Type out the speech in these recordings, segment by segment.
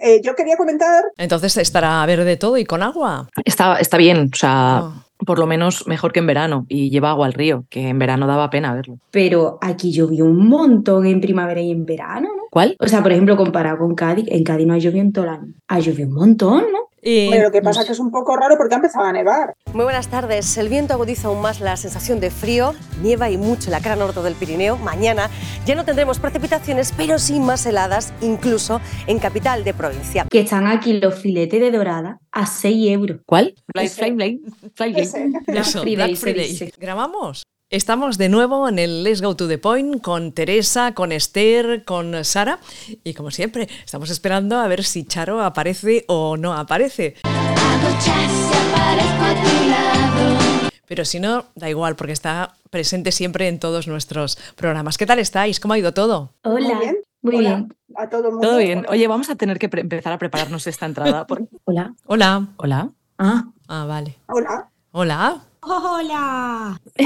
Eh, yo quería comentar. Entonces estará verde todo y con agua. Está, está bien, o sea, Ah. por lo menos mejor que en verano. Y lleva agua al río, que en verano daba pena verlo. Pero aquí llovió un montón en primavera y en verano, ¿no? ¿Cuál? O sea, por ejemplo, comparado con Cádiz, en Cádiz no ha llovido en todo el año. Ha llovido un montón, ¿no? Y- Pero lo que pasa es que es un poco raro porque ha empezado a nevar. Muy buenas tardes. El viento agudiza aún más la sensación de frío, nieva y mucho en la cara norte del Pirineo. Mañana ya no tendremos precipitaciones, pero sí más heladas, incluso en capital de provincia. Que están aquí los filetes de dorada a 6 euros. ¿Cuál? Fly, Ese. fly, fly, fly, fly. Ese. Black Friday, Black Friday. ¿Grabamos? Estamos de nuevo en el Let's Go to the Point con Teresa, con Esther, con Sara y como siempre estamos esperando a ver si Charo aparece o no aparece. Pero si no, da igual porque está presente siempre en todos nuestros programas. ¿Qué tal estáis? ¿Cómo ha ido todo? Hola. Muy bien. Muy Hola bien. A todo el mundo. Todo bien. Oye, vamos a tener que empezar a prepararnos esta entrada. por- Hola. Hola. Hola. Ah. Ah, vale. Hola. Hola. Hola,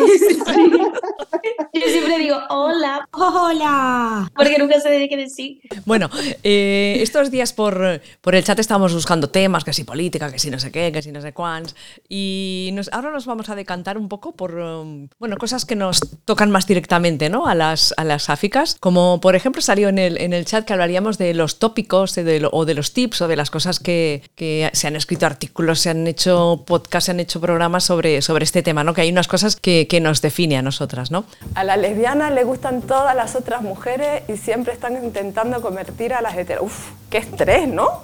Yo siempre digo hola, hola. porque nunca sé de qué decir. Bueno, eh, estos días por, por el chat estábamos buscando temas, que si política, que si no sé qué, que si no sé cuáns. Y nos- ahora nos vamos a decantar un poco por um, bueno, cosas que nos tocan más directamente ¿no? a, las, a las sáficas. Como por ejemplo salió en el, en el chat que hablaríamos de los tópicos de lo- o de los tips o de las cosas que, que se han escrito artículos, se han hecho podcasts, se han hecho programas sobre, sobre este tema, ¿no? que hay unas cosas que, que nos define a nosotras. ¿no? A la lesbiana le gustan todas las otras mujeres y siempre están intentando convertir a las heteros. Uf, qué estrés, ¿no?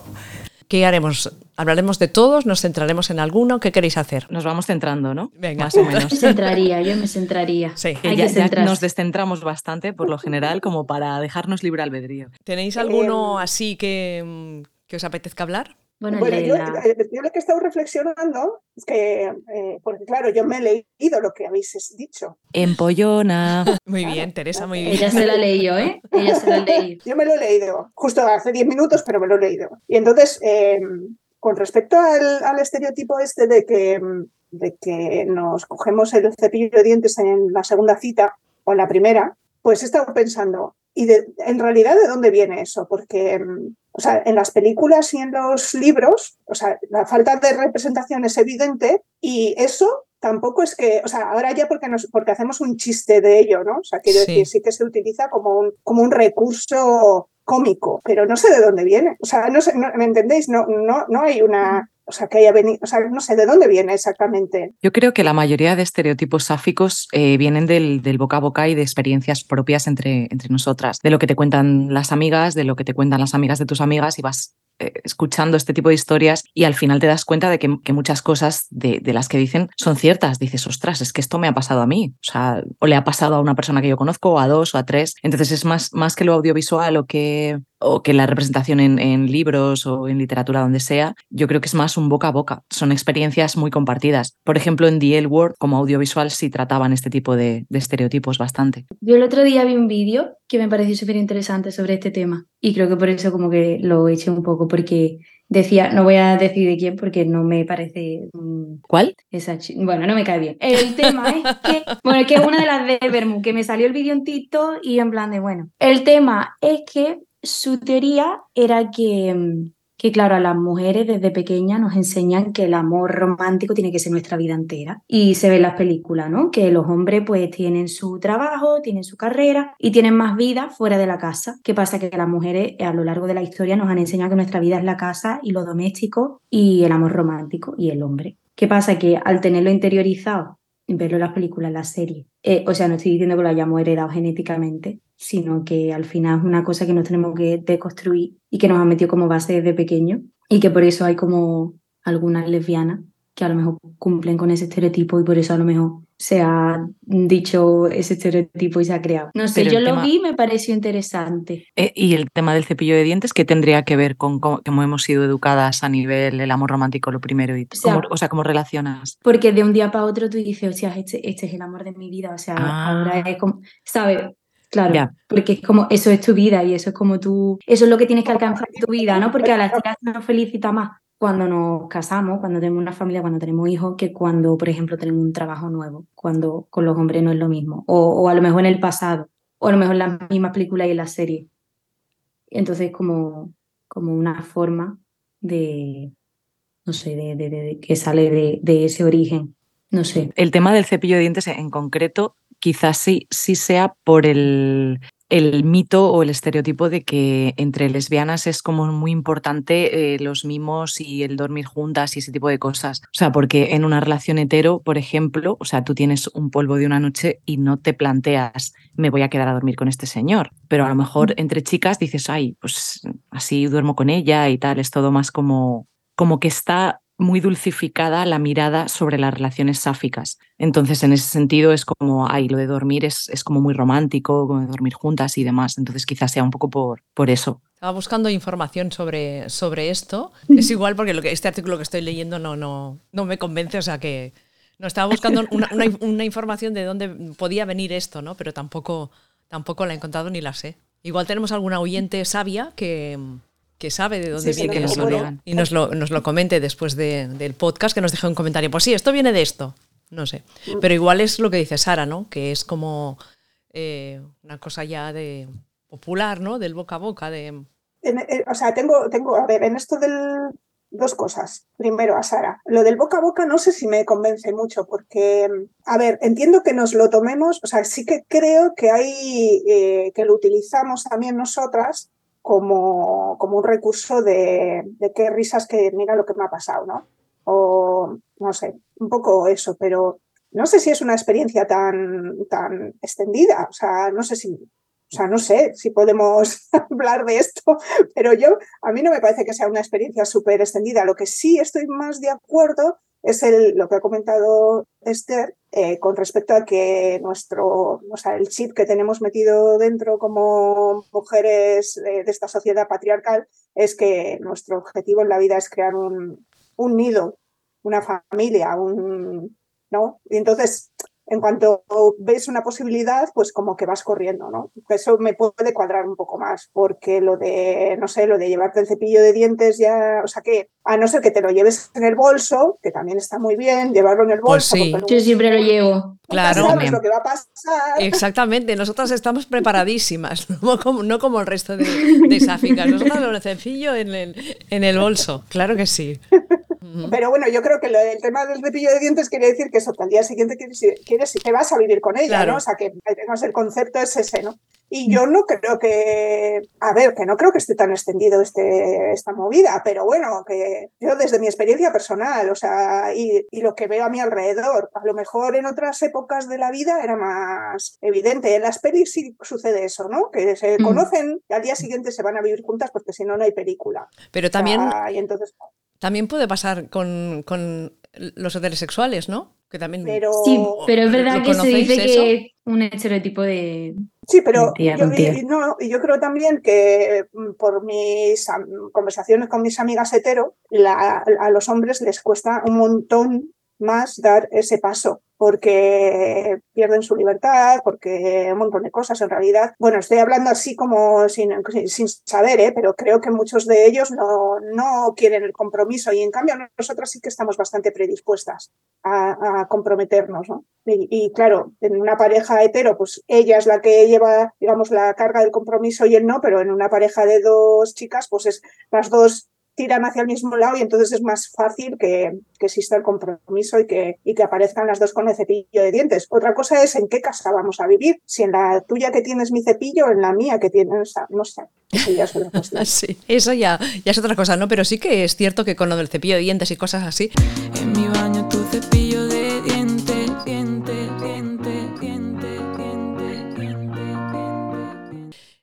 ¿Qué haremos? ¿Hablaremos de todos? ¿Nos centraremos en alguno? ¿Qué queréis hacer? Nos vamos centrando, ¿no? Venga. Más o menos. Me centraría, yo me centraría. Sí. Hay ya, que ya centrarse. nos descentramos bastante, por lo general, como para dejarnos libre albedrío. ¿Tenéis alguno Em, así que, mm, que os apetezca hablar? Bueno, Bueno, yo, la- eh, yo lo que he estado reflexionando es que, eh, porque claro, yo me he leído lo que habéis dicho. Empollona. Muy bien, Teresa, muy bien. Ella se la leí yo, ¿eh? Ella se la leí. Yo me lo he leído, justo hace 10 minutos, pero me lo he leído. Y entonces, eh, con respecto al, al estereotipo este de que, mm, de que nos cogemos el cepillo de dientes en la segunda cita o en la primera, pues he estado pensando, ¿y de- en realidad de dónde viene eso? Porque, mm, o sea, en las películas y en los libros, o sea, la falta de representación es evidente y eso tampoco es que, o sea, ahora ya porque, nos, porque hacemos un chiste de ello, ¿no? O sea, quiero Sí. decir, sí que se utiliza como un, como un recurso cómico, pero no sé de dónde viene. O sea, no sé, no- ¿me entendéis? No, no, no hay una, o sea, que haya venido, o sea, no sé de dónde viene exactamente. Yo creo que la mayoría de estereotipos sáficos eh, vienen del, del boca a boca y de experiencias propias entre, entre nosotras, de lo que te cuentan las amigas, de lo que te cuentan las amigas de tus amigas y vas eh, escuchando este tipo de historias y al final te das cuenta de que, muchas cosas de, de las que dicen son ciertas. Dices, ostras, es que esto me ha pasado a mí, o sea, o le ha pasado a una persona que yo conozco, o a dos, o a tres. Entonces es más, más que lo audiovisual o que, o que la representación en, en libros o en literatura, donde sea, yo creo que es más un boca a boca. Son experiencias muy compartidas. Por ejemplo, en The L Word, como audiovisual, sí trataban este tipo de, de estereotipos bastante. Yo el otro día vi un vídeo que me pareció súper interesante sobre este tema y creo que por eso como que lo eché un poco porque decía, no voy a decir de quién porque no me parece ¿Cuál? esa bueno, no me cae bien. El tema es que, bueno, es que es una de las de Bermú, que me salió el vídeo en TikTok y en plan de, bueno, el tema es que su teoría era que, mm, que claro, a las mujeres desde pequeñas nos enseñan que el amor romántico tiene que ser nuestra vida entera. Y se ve en las películas, ¿no? Que los hombres pues tienen su trabajo, tienen su carrera y tienen más vida fuera de la casa. ¿Qué pasa? Que las mujeres a lo largo de la historia nos han enseñado que nuestra vida es la casa y lo doméstico y el amor romántico y el hombre. ¿Qué pasa? Que al tenerlo interiorizado, verlo en las películas, en las series, eh, o sea, no estoy diciendo que lo hayamos heredado genéticamente, sino que al final es una cosa que nos tenemos que deconstruir y que nos han metido como base desde pequeño y que por eso hay como algunas lesbianas que a lo mejor cumplen con ese estereotipo y por eso a lo mejor se ha dicho ese estereotipo y se ha creado. No sé, Pero yo lo tema- vi y me pareció interesante. Eh, y el tema del cepillo de dientes, ¿qué tendría que ver con cómo, cómo hemos sido educadas a nivel el amor romántico, lo primero? Y O sea- cómo, o sea, ¿cómo relacionas? Porque de un día para otro tú dices, hostia, este, este es el amor de mi vida. O sea, Ah. ahora es como, ¿sabes? Claro, porque es como, eso es tu vida y eso es como tú, eso es lo que tienes que alcanzar en tu vida, ¿no? Porque a las chicas nos felicita más cuando nos casamos, cuando tenemos una familia, cuando tenemos hijos, que cuando, por ejemplo, tenemos un trabajo nuevo, cuando con los hombres no es lo mismo. O, o a lo mejor en el pasado, o a lo mejor en las mismas películas y en las series. Entonces, como, como una forma de, no sé, de, de- de- que sale de, de ese origen. No sé. El tema del cepillo de dientes en concreto, quizás sí, sí sea por el, el mito o el estereotipo de que entre lesbianas es como muy importante eh, los mimos y el dormir juntas y ese tipo de cosas. O sea, porque en una relación hetero, por ejemplo, o sea, tú tienes un polvo de una noche y no te planteas, me voy a quedar a dormir con este señor. Pero a lo mejor entre chicas dices, ay, pues así duermo con ella y tal, es todo más como, como que está muy dulcificada la mirada sobre las relaciones sáficas. Entonces, en ese sentido, es como, ay, lo de dormir es, es como muy romántico, como de dormir juntas y demás. Entonces, quizás sea un poco por, por eso. Estaba buscando información sobre, sobre esto. Es igual porque lo que, este artículo que estoy leyendo no, no, no me convence, o sea que no estaba buscando una, una- una información de dónde podía venir esto, ¿no? Pero tampoco, tampoco la he encontrado ni la sé. Igual tenemos alguna oyente sabia que, que sabe de dónde Sí, viene eso, ¿no? y nos lo, nos lo comente después de- del podcast, que nos deje un comentario. Pues sí, esto viene de esto. No sé. Pero igual es lo que dice Sara, ¿no? Que es como eh, una cosa ya de popular, ¿no? Del boca a boca, de... En- eh, o sea, tengo, tengo, a ver, en esto del dos cosas. Primero, a Sara. Lo del boca a boca no sé si me convence mucho, porque, a ver, entiendo que nos lo tomemos, o sea, sí que creo que hay, eh, que lo utilizamos también nosotras como, como un recurso de, de qué risas que mira lo que me ha pasado, ¿no? O no sé, un poco eso, pero no sé si es una experiencia tan, tan extendida, o sea, no sé si, o sea, no sé si podemos hablar de esto, pero yo, a mí no me parece que sea una experiencia súper extendida. Lo que sí estoy más de acuerdo es el, lo que ha comentado Esther eh, con respecto a que nuestro, o el chip que tenemos metido dentro como mujeres eh, de esta sociedad patriarcal es que nuestro objetivo en la vida es crear un, un nido, una familia, un, ¿no? Y entonces, en cuanto ves una posibilidad, pues como que vas corriendo, ¿no? Eso me puede cuadrar un poco más, porque lo de, no sé, lo de llevarte el cepillo de dientes ya, o sea que, a no ser que te lo lleves en el bolso, que también está muy bien, llevarlo en el Pues bolso. sí. porque Yo siempre lo llevo. nunca Claro. sabes lo que va a pasar. Exactamente, nosotras estamos preparadísimas, no como, no como el resto de, de sáficas. Nosotras lo sencillo en el, en el bolso, claro que sí. Pero bueno, yo creo que lo del tema del cepillo de dientes quiere decir que eso, que al día siguiente quieres, quieres que vas a vivir con ella, Claro. ¿no? O sea, que el concepto es ese, ¿no? Y yo no creo que, a ver, que no creo que esté tan extendido este, esta movida, pero bueno, que yo desde mi experiencia personal, o sea, y, y lo que veo a mi alrededor, a lo mejor en otras épocas de la vida era más evidente. En las pelis sí sucede eso, ¿no? Que se conocen y al día siguiente se van a vivir juntas porque si no, no hay película. Pero también, O sea, y entonces, también puede pasar con, con los heterosexuales, ¿no? Que también... pero... Sí, pero es ¿Lo verdad que se conocéis dice eso? que es un estereotipo de... Sí, pero Mentira, yo, mentira. y- y no, y yo creo también que mm, por mis conversaciones con mis amigas hetero, la- a los hombres les cuesta un montón más dar ese paso, porque pierden su libertad, porque un montón de cosas en realidad. Bueno, estoy hablando así como sin, sin saber, ¿eh? pero creo que muchos de ellos no, no quieren el compromiso y en cambio nosotras sí que estamos bastante predispuestas a, comprometernos, ¿no? Y, y, claro, en una pareja hetero, pues ella es la que lleva, digamos, la carga del compromiso y él no, pero en una pareja de dos chicas, pues es las dos tiran hacia el mismo lado y entonces es más fácil que, que exista el compromiso y que, y que aparezcan las dos con el cepillo de dientes. Otra cosa es en qué casa vamos a vivir, si en la tuya que tienes mi cepillo o en la mía que tienes, no sé, eso ya es cuestión. Sí, eso ya, ya es otra cosa, ¿no? Pero sí que es cierto que con lo del cepillo de dientes y cosas así, En mi baño tu cepillo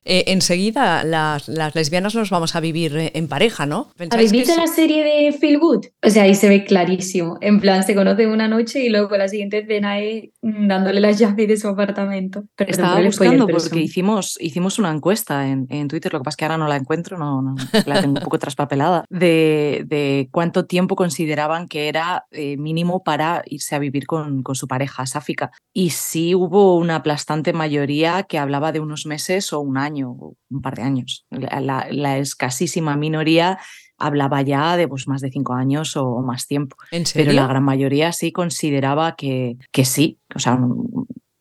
eh, enseguida las, las lesbianas nos vamos a vivir eh, en pareja, ¿no? ¿Habéis ¿Pensáis que visto sí? la serie de Feel Good? O sea, ahí se ve clarísimo. En plan, se conocen una noche y luego la siguiente escena es dándole las llaves de su apartamento. Estaba buscando porque hicimos, hicimos una encuesta en, en Twitter, lo que pasa es que ahora no la encuentro, no, no, la tengo un poco traspapelada, de, de cuánto tiempo consideraban que era eh, mínimo para irse a vivir con, con su pareja sáfica. Y sí hubo una aplastante mayoría que hablaba de unos meses o un año, o un par de años. La, la- la escasísima minoría hablaba ya de pues, más de cinco años o, o más tiempo. ¿En Pero la gran mayoría sí consideraba que, que sí. O sea,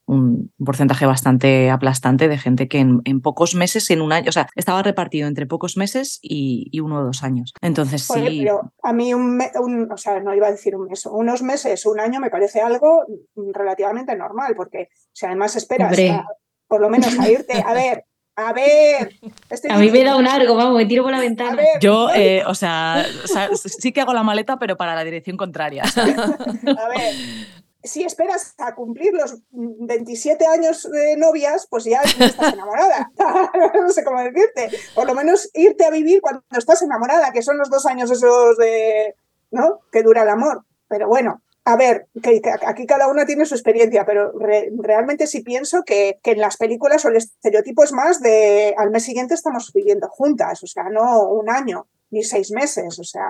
un porcentaje bastante aplastante de gente que en, en pocos meses, en un año, o sea, estaba repartido entre pocos meses y, y uno o dos años. Entonces sí, pero a mí un, me- un- o sea, no iba a decir un mes, unos meses, un año me parece algo relativamente normal, porque si además esperas a- por lo menos a irte, a ver, a ver, estoy A mí me da un arco, vamos, me tiro por la a ventana. ver, yo, eh, o sea, o sea, sí que hago la maleta, pero para la dirección contraria. a ver, si esperas a cumplir los 27 años de novias, pues ya no estás enamorada. no sé cómo decirte. Por lo menos irte a vivir cuando estás enamorada, que son los dos años esos de, ¿no? Que dura el amor. Pero bueno, a ver, que, aquí cada una tiene su experiencia, pero re- realmente sí pienso que, que en las películas o el estereotipo es más de al mes siguiente estamos viviendo juntas, o sea, no un año ni seis meses, o sea.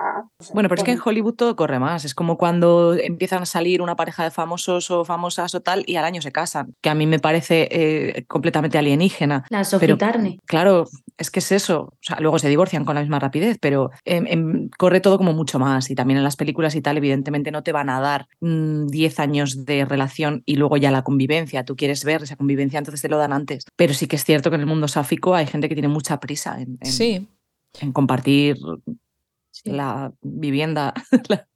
Bueno, pero es que en Hollywood todo corre más. Es como cuando empiezan a salir una pareja de famosos o famosas o tal y al año se casan, que a mí me parece eh, completamente alienígena. La Turner. claro, es que es eso. O sea, luego se divorcian con la misma rapidez, pero em, em, corre todo como mucho más. Y también en las películas y tal, evidentemente no te van a dar mm, 10 años de relación y luego ya la convivencia. Tú quieres ver esa convivencia, entonces te lo dan antes. Pero sí que es cierto que en el mundo sáfico hay gente que tiene mucha prisa en, en- Sí, en compartir Sí. la vivienda la-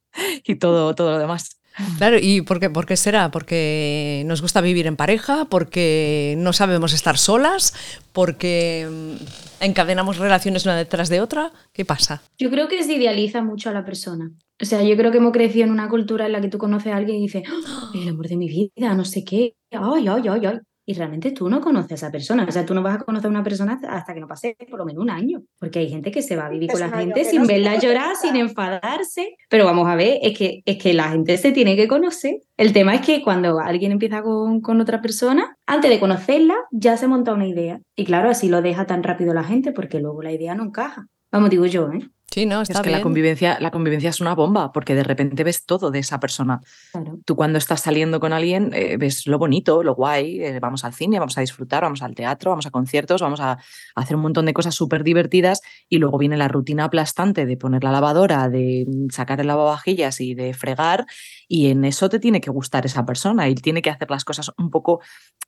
y todo, todo lo demás. claro. ¿Y por qué, por qué será? ¿Porque nos gusta vivir en pareja? ¿Porque no sabemos estar solas? ¿Porque mm, encadenamos relaciones una detrás de otra? ¿Qué pasa? Yo creo que se idealiza mucho a la persona. O sea, yo creo que hemos crecido en una cultura en la que tú conoces a alguien y dices, "Ah, el amor de mi vida, no sé qué, ay, ay, ay, ay. Y realmente tú no conoces a esa persona. O sea, tú no vas a conocer a una persona hasta- que no pase por lo menos un año. Porque hay gente que se va a vivir Es con la gente sin no verla llorar, sin enfadarse. Pero vamos a ver, es que, es que la gente se tiene que conocer. El tema es que cuando alguien empieza con, con otra persona, antes de conocerla, ya se monta una idea. Y claro, así lo deja tan rápido la gente porque luego la idea no encaja. Vamos, digo yo, ¿eh? Sí, no, está es que bien. la convivencia, la convivencia es una bomba, porque de repente ves todo de esa persona. Claro. Tú cuando estás saliendo con alguien eh, ves lo bonito, lo guay, eh, vamos al cine, vamos a disfrutar, vamos al teatro, vamos a conciertos, vamos a hacer un montón de cosas súper divertidas y luego viene la rutina aplastante de poner la lavadora, de sacar el lavavajillas y de fregar y en eso te tiene que gustar esa persona y tiene que hacer las cosas un poco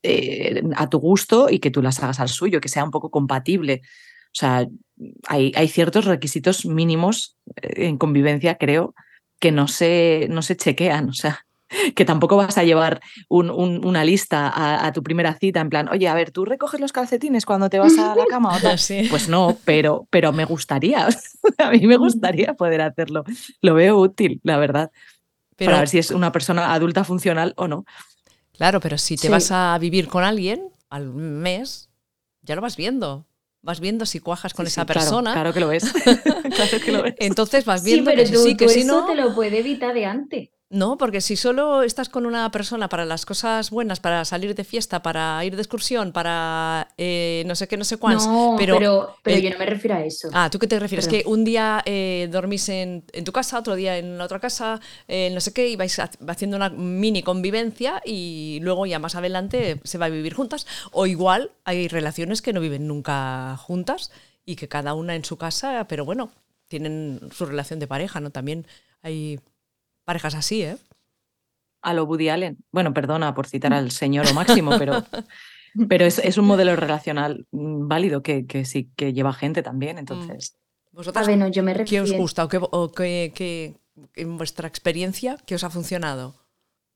eh, a tu gusto y que tú las hagas al suyo, que sea un poco compatible. O sea, hay, hay ciertos requisitos mínimos eh, en convivencia, creo, que no se, no se chequean. O sea, que tampoco vas a llevar un- un- una lista a, a tu primera cita en plan, oye, a ver, ¿tú recoges los calcetines cuando te vas a la cama o tal? Sí. Pues no, pero, pero me gustaría. a mí me gustaría poder hacerlo. Lo veo útil, la verdad. Pero, para ver si es una persona adulta funcional o no. Claro, pero si te Sí. vas a vivir con alguien al mes, ya lo vas viendo. Vas viendo si cuajas con Sí, esa sí, claro, persona. Claro, que lo ves. claro que lo ves. Entonces vas Sí, viendo pero que si tú, sí, que tú si eso no. te lo puedes evitar de antes. No, porque si solo estás con una persona para las cosas buenas, para salir de fiesta, para ir de excursión, para eh, no sé qué, no sé cuántos. No, pero, pero, yo no me refiero a eso. Ah, ¿tú qué te refieres? Perdón. Que un día eh, dormís en, en tu casa, otro día en la otra casa, eh, no sé qué, y vais ha- haciendo una mini convivencia y luego ya más adelante se va a vivir juntas. O igual hay relaciones que no viven nunca juntas y que cada una en su casa, pero bueno, tienen su relación de pareja, ¿no? También hay parejas así, ¿eh? A lo Woody Allen. Bueno, perdona por citar al señor o máximo, pero, pero es, es un modelo relacional mm, válido que, que sí que lleva gente también. Entonces, A ¿Vosotras ver, no, yo me qué os gusta o qué, o qué- qué- en vuestra experiencia qué os ha funcionado?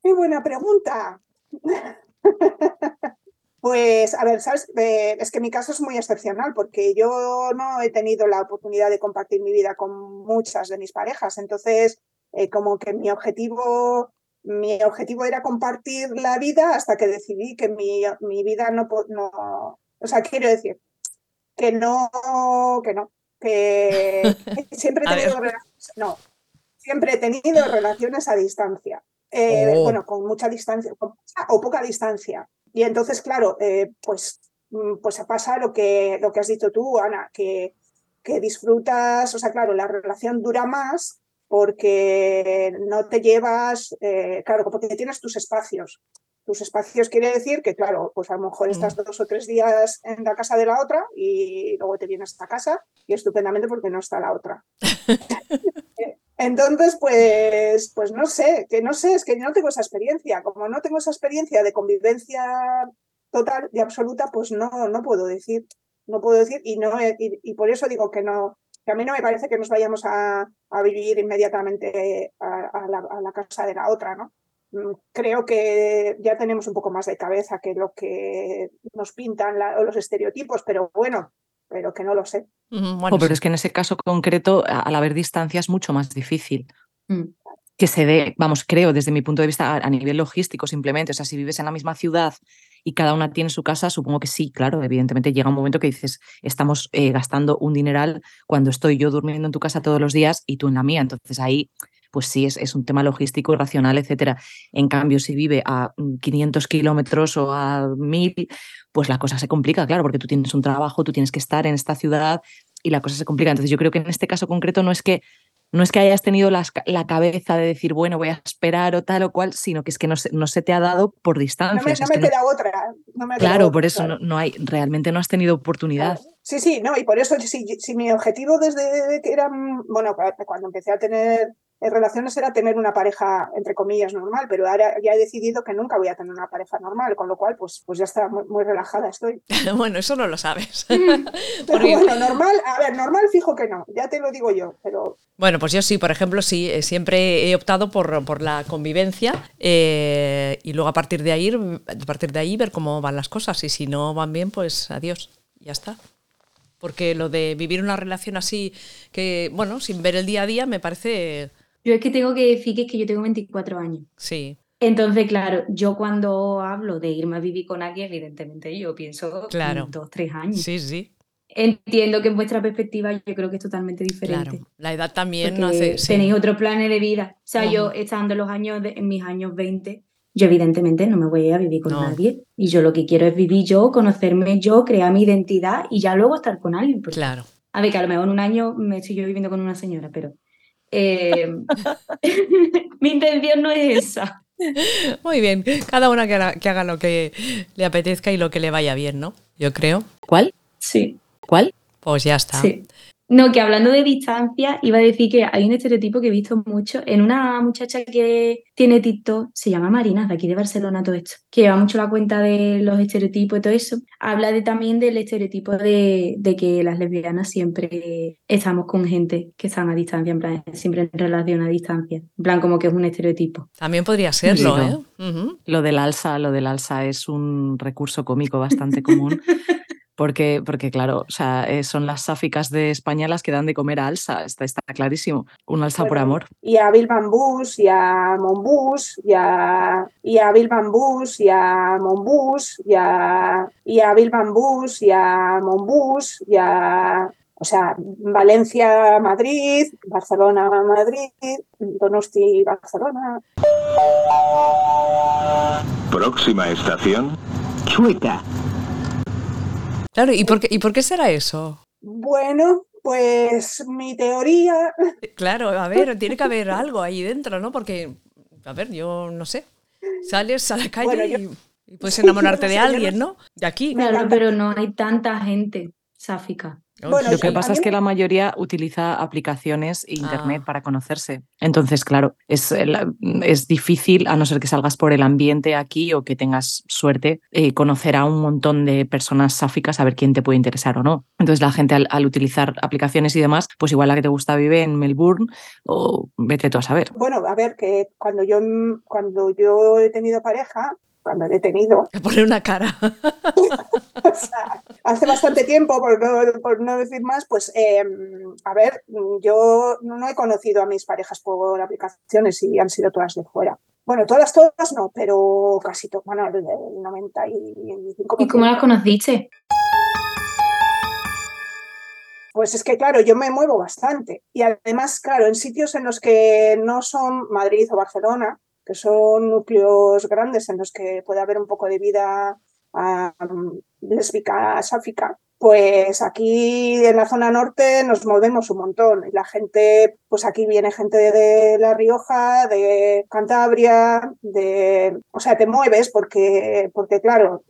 Qué buena pregunta. Pues, a ver, ¿sabes? Eh, es que mi caso es muy excepcional porque yo no he tenido la oportunidad de compartir mi vida con muchas de mis parejas. Entonces, eh, como que mi objetivo, mi objetivo era compartir la vida hasta que decidí que mi, mi vida no, no, o sea, quiero decir, que no, que no, que siempre he tenido relaciones, no, siempre he tenido relaciones a distancia. Eh, Oh. Bueno, con mucha distancia con mucha o poca distancia. Y entonces, claro, eh, pues, mm, pues pasa lo que, lo que has dicho tú, Ana, que, que disfrutas, o sea, claro, la relación dura más porque no te llevas, eh, claro, porque tienes tus espacios. Tus espacios quiere decir que, claro, pues a lo mejor estás dos o tres días en la casa de la otra y luego te vienes a esta casa y estupendamente porque no está la otra. Entonces, pues, pues no sé, que no sé, es que no tengo esa experiencia. Como no tengo esa experiencia de convivencia total y absoluta, pues no, no puedo decir, no puedo decir, y no y, y por eso digo que no, que a mí no me parece que nos vayamos a, a vivir inmediatamente a, a, la, a, la, casa de la otra, ¿no? Mm, creo que ya tenemos un poco más de cabeza que lo que nos pintan la, los estereotipos, pero bueno, pero que no lo sé. Bueno, oh, pero sí. es que en ese caso concreto, al haber distancia, es mucho más difícil. Mm. Que se dé, vamos, creo, desde mi punto de vista, a, a nivel logístico simplemente. O sea, si vives en la misma ciudad y cada una tiene su casa, supongo que sí, claro, evidentemente llega un momento que dices, estamos eh, gastando un dineral cuando estoy yo durmiendo en tu casa todos los días y tú en la mía. Entonces ahí, pues sí, es, es un tema logístico racional, etcétera. En cambio, si vive a 500 kilómetros o a 1000, pues la cosa se complica, claro, porque tú tienes un trabajo, tú tienes que estar en esta ciudad y la cosa se complica. Entonces yo creo que en este caso concreto no es que no es que hayas tenido la, la, cabeza de decir, bueno, voy a esperar o tal o cual, sino que es que no se, no se te ha dado por distancia. No me, no me queda no... otra. Me claro, por eso. No, no, hay, realmente no has tenido oportunidad. Sí, sí, no, y por eso si, si mi objetivo desde que era, bueno, cuando empecé a tener relaciones era tener una pareja, entre comillas, normal, pero ahora ya he decidido que nunca voy a tener una pareja normal, con lo cual, pues, pues ya está, muy, muy relajada estoy. bueno, eso no lo sabes. pero bueno, normal, a ver, normal fijo que no, ya te lo digo yo, pero... Bueno, pues yo sí, por ejemplo, sí, siempre he optado por, por la convivencia eh, y luego a partir de ahí, a partir de ahí ver cómo van las cosas y si no van bien, pues adiós, ya está. Porque lo de vivir una relación así, que, bueno, sin ver el día a día, me parece yo es que tengo que decir que es que yo tengo 24 años. Sí. Entonces, claro, yo cuando hablo de irme a vivir con alguien, evidentemente yo pienso claro. dos, tres años. Sí, sí. Entiendo que en vuestra perspectiva yo creo que es totalmente diferente. Claro. La edad también no hace. Sí. Tenéis otros planes de vida. O sea, -huh. yo estando en los años de, en mis años 20, yo evidentemente no me voy a vivir con No. nadie. Y yo lo que quiero es vivir yo, conocerme yo, crear mi identidad y ya luego estar con alguien. Porque, Claro. A ver, que a lo mejor en un año me estoy yo viviendo con una señora, pero eh, mi intención no es esa. Muy bien, cada una que haga, que haga lo que le apetezca y lo que le vaya bien, ¿no? Yo creo. ¿Cuál? Sí. ¿Cuál? Pues ya está. Sí. No, que hablando de distancia, iba a decir que hay un estereotipo que he visto mucho en una muchacha que tiene TikTok, se llama Marina, de aquí de Barcelona, todo esto, que lleva mucho la cuenta de los estereotipos y todo eso. Habla de, también del estereotipo de, de, que las lesbianas siempre estamos con gente que están a distancia, en plan, siempre en relación a distancia. En plan, como que es un estereotipo. También podría serlo, Sí, ¿eh? no. Uh -huh. Lo del alza, lo del alza es un recurso cómico bastante común. Porque, porque, claro, o sea, eh, son las sáficas de España las que dan de comer a alza, está, está clarísimo. Un alza Bueno, por amor. Y a Bill Bambús, y a Monbús, y a, y a Bill Bambús, y a Monbús, y a, y a Bill Bambús, y a Monbús, y a, o sea, Valencia, Madrid, Barcelona, Madrid, Donosti, Barcelona. Próxima estación. Chueca. Claro, ¿y por, qué, ¿y por qué será eso? Bueno, pues mi teoría. Claro, a ver, tiene que haber algo ahí dentro, ¿no? Porque, a ver, yo no sé. Sales a la calle Bueno, yo- y, y puedes enamorarte no de sé, no alguien, sé. ¿no? De aquí. Me Claro, pero no hay tanta gente sáfica. Bueno, Lo que sí, pasa es que la mayoría utiliza aplicaciones e internet Ah. para conocerse. Entonces, claro, es, es difícil, a no ser que salgas por el ambiente aquí o que tengas suerte, eh, conocer a un montón de personas sáficas, a ver quién te puede interesar o no. Entonces, la gente al, al utilizar aplicaciones y demás, pues igual la que te gusta vive en Melbourne o vete tú a saber. Bueno, a ver, que cuando yo, cuando yo he tenido pareja, cuando he tenido, Que pone una cara. o sea, hace bastante tiempo, por no, por no decir más, pues, eh, a ver, yo no he conocido a mis parejas por aplicaciones y han sido todas de fuera. Bueno, todas, todas no, pero casi todas, bueno, el, el 95%. ¿Y cómo las conociste? Pues es que, claro, yo me muevo bastante. Y además, claro, en sitios en los que no son Madrid o Barcelona, que son núcleos grandes en los que puede haber un poco de vida lésbica, sáfica, pues aquí en la zona norte nos movemos un montón. Y la gente, pues aquí viene gente de, La Rioja, de Cantabria, de. O sea, te mueves porque, porque claro,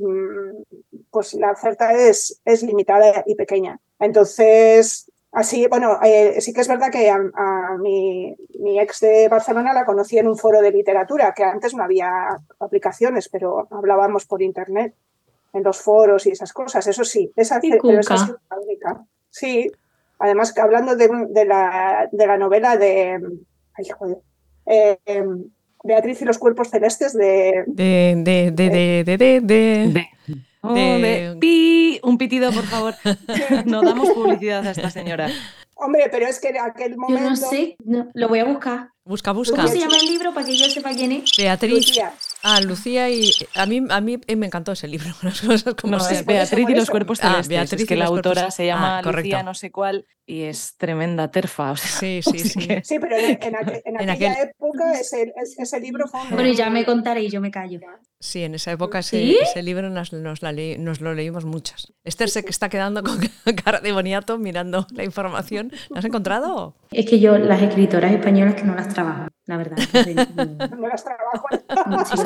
pues la oferta es, es limitada y pequeña. Entonces, así, bueno, eh, sí que es verdad que a, mi ex de Barcelona la conocí en un foro de literatura, que antes no había aplicaciones, pero hablábamos por internet, en los foros y esas cosas. Eso sí, esa, pero esa sido la única. Sí, además que hablando de, de la, de la novela de. Ay, joder. eh, em, Beatriz y los cuerpos celestes de. De, de, de, de, de, de, de- De- Oh, De- de- pi, un pitido, por favor. no damos publicidad a esta señora. Hombre, pero es que en aquel Yo momento. no sé, no, lo voy a buscar. Busca, ¿Cómo busca. se llama el libro para que yo sepa quién es? Beatriz. Lucía, Ah, Lucía y. A mí, a mí me encantó ese libro, las cosas como No, es Beatriz y los cuerpos Ah. Beatriz es que y la cuerpos- autora se llama Ah. Lucía no sé cuál y es tremenda terfa. O sea, Sí, sí, sí. que- Sí, pero en, en aqu- en En aquella aquel- época ese, ese- libro fue un. Bueno, ya me contaré y yo me callo. Sí, en esa época ese, ¿Sí? ese libro nos, nos, la leí- nos lo leímos muchas. Esther se que está quedando con cara de boniato mirando la información. ¿La has encontrado? Es que yo las escritoras españolas que no las trabajo, la verdad. No las trabajo.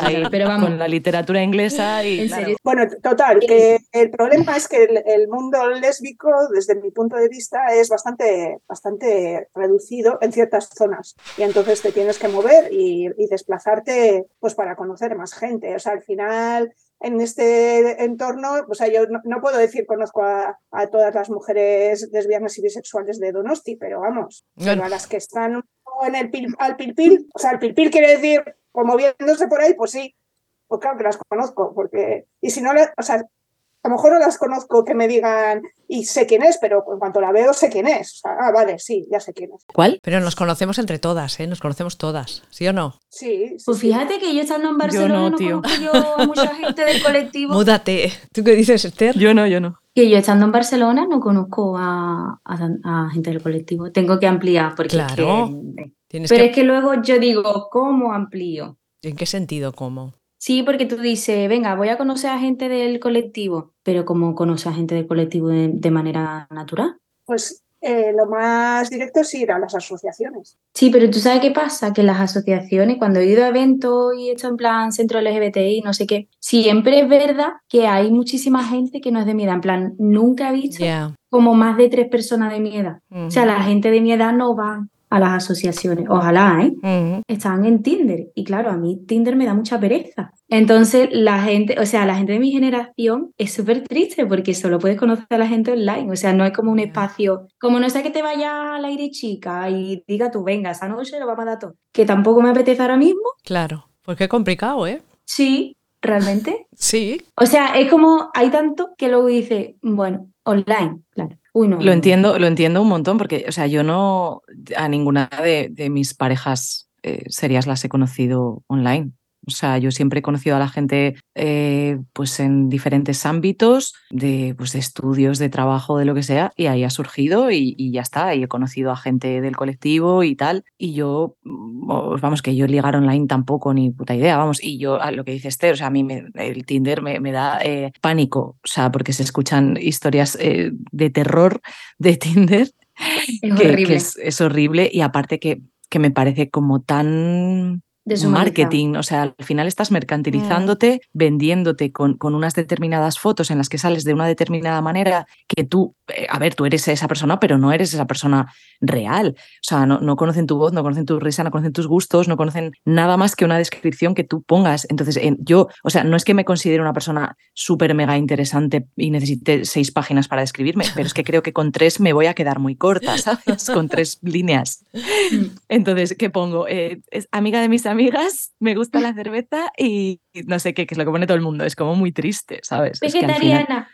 ahí, pero vamos, con la literatura inglesa y en claro, serio. Bueno, total, que el problema es que el, el mundo lésbico, desde mi punto de vista, es bastante, bastante reducido en ciertas zonas. Y entonces te tienes que mover y, y desplazarte pues, para conocer más gente. O sea, al final, en este entorno, o sea, yo no, no puedo decir conozco a, a todas las mujeres lesbianas y bisexuales de Donosti, pero vamos, pero Bueno. a las que están en el pil, al pilpil, o sea, el pilpil quiere decir, como viéndose por ahí, pues sí, pues claro que las conozco, porque, y si no, o sea, a lo mejor no las conozco que me digan y sé quién es, pero en cuanto la veo sé quién es. O sea, ah, vale, sí, ya sé quién es. ¿Cuál? Pero nos conocemos entre todas, ¿eh? Nos conocemos todas, ¿sí o no? Sí, sí, Pues sí. fíjate que yo estando en Barcelona no, no, tío. conozco yo a mucha gente del colectivo. Múdate. ¿Tú qué dices, Esther? Yo no, yo no. Que yo estando en Barcelona no conozco a, a- a gente del colectivo. Tengo que ampliar porque es Claro. que- Tienes Pero que... es que luego yo digo, ¿cómo amplío? ¿En qué sentido? ¿Cómo? Sí, porque tú dices, venga, voy a conocer a gente del colectivo, pero ¿cómo conoces a gente del colectivo de, de manera natural? Pues eh, lo más directo es ir a las asociaciones. Sí, pero tú sabes qué pasa, que las asociaciones, cuando he ido a eventos y he hecho en plan centro LGBTI, no sé qué, siempre es verdad que hay muchísima gente que no es de mi edad, en plan, nunca he visto Ya. como más de tres personas de mi edad. O sea, la gente de mi edad no va a las asociaciones, ojalá, ¿eh? Ujú. Están en Tinder y claro, a mí Tinder me da mucha pereza. Entonces, la gente, o sea, la gente de mi generación es súper triste porque solo puedes conocer a la gente online, o sea, no es como un espacio, como no sé que te vaya al aire chica y diga tú, venga, esa noche lo vamos a dar todo, que tampoco me apetece ahora mismo, Claro. Pues qué complicado, ¿eh? sí, realmente. Sí. O sea, es como, hay tanto que luego dice, bueno, online, claro. Uy, no. Lo entiendo, lo entiendo un montón porque, o sea, yo no a ninguna de, de mis parejas eh, serias las he conocido online. O sea, yo siempre he conocido a la gente eh, pues en diferentes ámbitos de, pues, de estudios, de trabajo, de lo que sea, y ahí ha surgido y, y ya está. Y he conocido a gente del colectivo y tal. Y yo, mm, os- vamos, que yo ligar online tampoco, ni puta idea, vamos. Y yo, a lo que dice Esther, o sea, a mí me- el Tinder me, me da eh, pánico, o sea, porque se escuchan historias eh, de terror de Tinder Es que, que horrible. es, es horrible y aparte que, que me parece como tan. Marketing, o sea, al final estás mercantilizándote, vendiéndote con, con unas determinadas fotos en las que sales de una determinada manera que tú, eh, a ver, tú eres esa persona, pero no eres esa persona real. O sea, no, no conocen tu voz, no conocen tu risa, no conocen tus gustos, no conocen nada más que una descripción que tú pongas. Entonces, en- yo, o sea, no es que me considere una persona súper mega interesante y necesite seis páginas para describirme, pero es que creo que con tres me voy a quedar muy corta, ¿sabes? Con tres líneas. Entonces, ¿qué pongo? Eh, es amiga de mis amigas, me gusta la cerveza y no sé qué, que es lo que pone todo el mundo. Es como muy triste, ¿sabes? Es que al final- Vegetariana.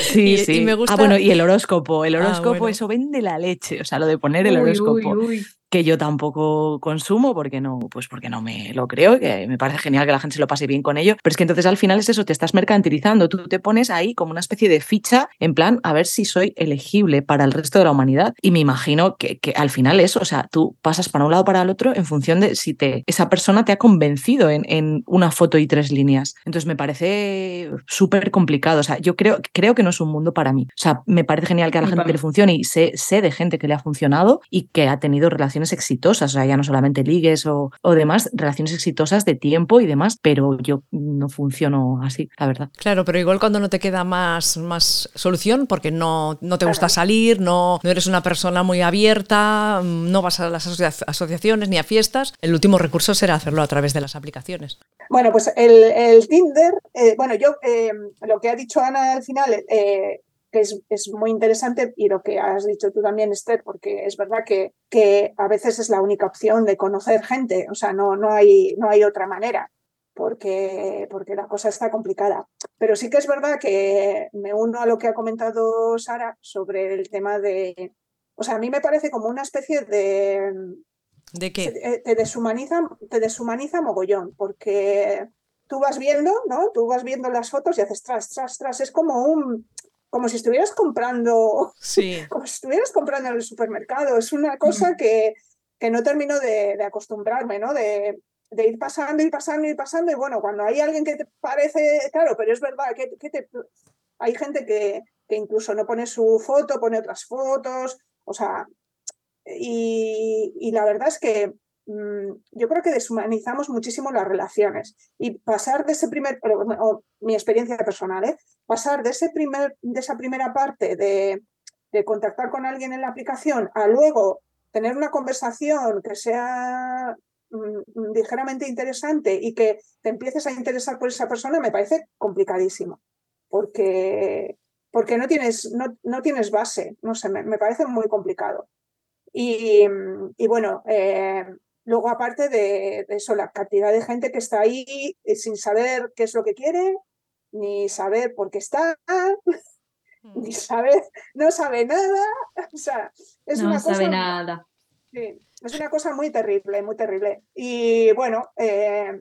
Sí, Y- y sí. me gusta- Ah, bueno, y el horóscopo. El Ah, horóscopo, bueno. eso vende la leche. O sea, lo de poner el Uy, horóscopo uy, uy. Que yo tampoco consumo porque no, pues porque no me lo creo, que me parece genial que la gente se lo pase bien con ello, pero es que entonces al final es eso, te estás mercantilizando, tú te pones ahí como una especie de ficha en plan a ver si soy elegible para el resto de la humanidad y me imagino que, que al final eso, o sea, tú pasas para un lado para el otro en función de si te, esa persona te ha convencido en, en una foto y tres líneas. Entonces me parece súper complicado, o sea, yo creo, creo que no es un mundo para mí. O sea, me parece genial que a la gente le funcione y sé, sé de gente que le ha funcionado y que ha tenido relaciones relaciones exitosas, o sea, ya no solamente ligues o, o demás, relaciones exitosas de tiempo y demás, pero yo no funciono así, la verdad. Claro, pero igual cuando no te queda más, más solución, porque no, no te gusta salir, no, no eres una persona muy abierta, mm, no vas a las asocia- asociaciones ni a fiestas, el último recurso será hacerlo a través de las aplicaciones. Bueno, pues el, el Tinder, eh, bueno, yo eh, lo que ha dicho Ana al final, eh, que es, es muy interesante y lo que has dicho tú también, Esther, porque es verdad que, que a veces es la única opción de conocer gente, o sea, no, no, hay, no hay otra manera. Porque, porque la cosa está complicada. Pero sí que es verdad que me uno a lo que ha comentado Sara sobre el tema de. O sea, a mí me parece como una especie de, ¿De qué? te, te deshumaniza, te deshumaniza mogollón, porque tú vas viendo, ¿no? Tú vas viendo las fotos y haces tras, tras, tras. Es como un, como si estuvieras comprando, Sí. como si estuvieras comprando en el supermercado. Es una cosa que, que no termino de, de acostumbrarme, ¿no? De, de ir pasando, ir pasando, ir pasando. Y bueno, cuando hay alguien que te parece, claro, pero es verdad que, que te, hay gente que, que incluso no pone su foto, pone otras fotos, o sea, y, y la verdad es que mm, yo creo que deshumanizamos muchísimo las relaciones y pasar de ese primer, o, mi experiencia personal, ¿eh? pasar de, ese primer, de esa primera parte de, de contactar con alguien en la aplicación a luego tener una conversación que sea mm, ligeramente interesante y que te empieces a interesar por esa persona me parece complicadísimo porque, porque no, tienes, no, no tienes base, no sé, me, me parece muy complicado. Y, y bueno, eh, luego aparte de, de, eso, la cantidad de gente que está ahí eh, sin saber qué es lo que quiere, ni saber por qué está, ni saber, no sabe nada, o sea, es no una sabe cosa... nada. Sí, es una cosa muy terrible, muy terrible. Y bueno, eh,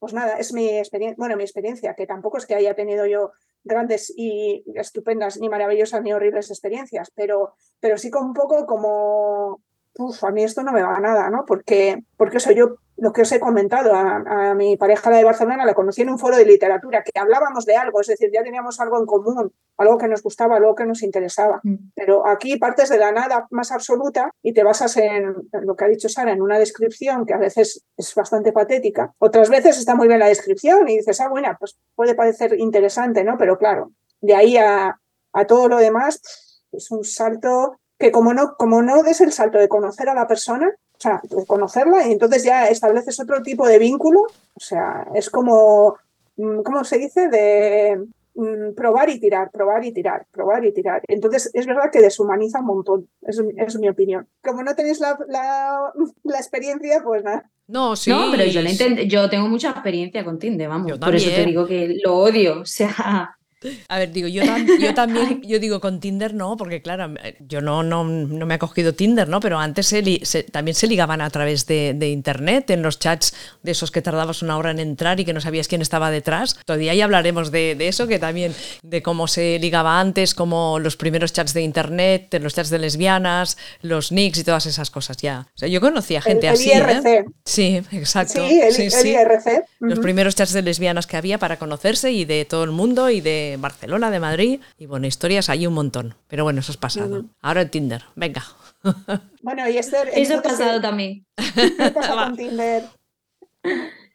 pues nada, es mi experiencia, bueno, mi experiencia, que tampoco es que haya tenido yo grandes y estupendas, ni maravillosas, ni horribles experiencias, pero, pero sí con un poco como, uf, a mí esto no me va a nada, ¿no? Porque, porque eso yo, lo que os he comentado, a, a, mi pareja de Barcelona la conocí en un foro de literatura, que hablábamos de algo, es decir, ya teníamos algo en común, algo que nos gustaba, algo que nos interesaba. Mm. Pero aquí partes de la nada más absoluta y te basas en, en lo que ha dicho Sara, en una descripción que a veces es bastante patética. Otras veces está muy bien la descripción y dices, ah, bueno, pues puede parecer interesante, ¿no? Pero claro, de ahí a, a todo lo demás es un salto que como no, como no des el salto de conocer a la persona, o sea, de conocerla y entonces ya estableces otro tipo de vínculo, o sea, es como, mm, ¿cómo se dice? De mm, probar y tirar, probar y tirar, probar y tirar. Entonces, es verdad que deshumaniza un montón, es, es mi opinión. Como no tenéis la, la, la experiencia, pues nada. No, sí. No, pero yo, la yo tengo mucha experiencia con Tinder, vamos. Yo Por eso te digo que lo odio. O sea, A ver, digo, yo, tam- yo también, yo digo con Tinder no, porque claro, yo no, no, no me ha cogido Tinder, ¿no? Pero antes se li- se- también se ligaban a través de, de internet, en los chats de esos que tardabas una hora en entrar y que no sabías quién estaba detrás. Todavía ya hablaremos de, de eso, que también, de cómo se ligaba antes, como los primeros chats de internet, de los chats de lesbianas, los nicks y todas esas cosas ya. O sea, yo conocía gente el, el así. ¿eh? IRC. Sí, exacto. Sí, el, Sí, el sí. IRC. Los primeros chats de lesbianas que había para conocerse y de todo el mundo y de Barcelona, de Madrid. Y bueno, historias hay un montón. Pero bueno, eso es pasado. Ahora en Tinder, venga. Bueno, y Esther, eso ha entonces, pasado también. ¿qué pasa con Tinder?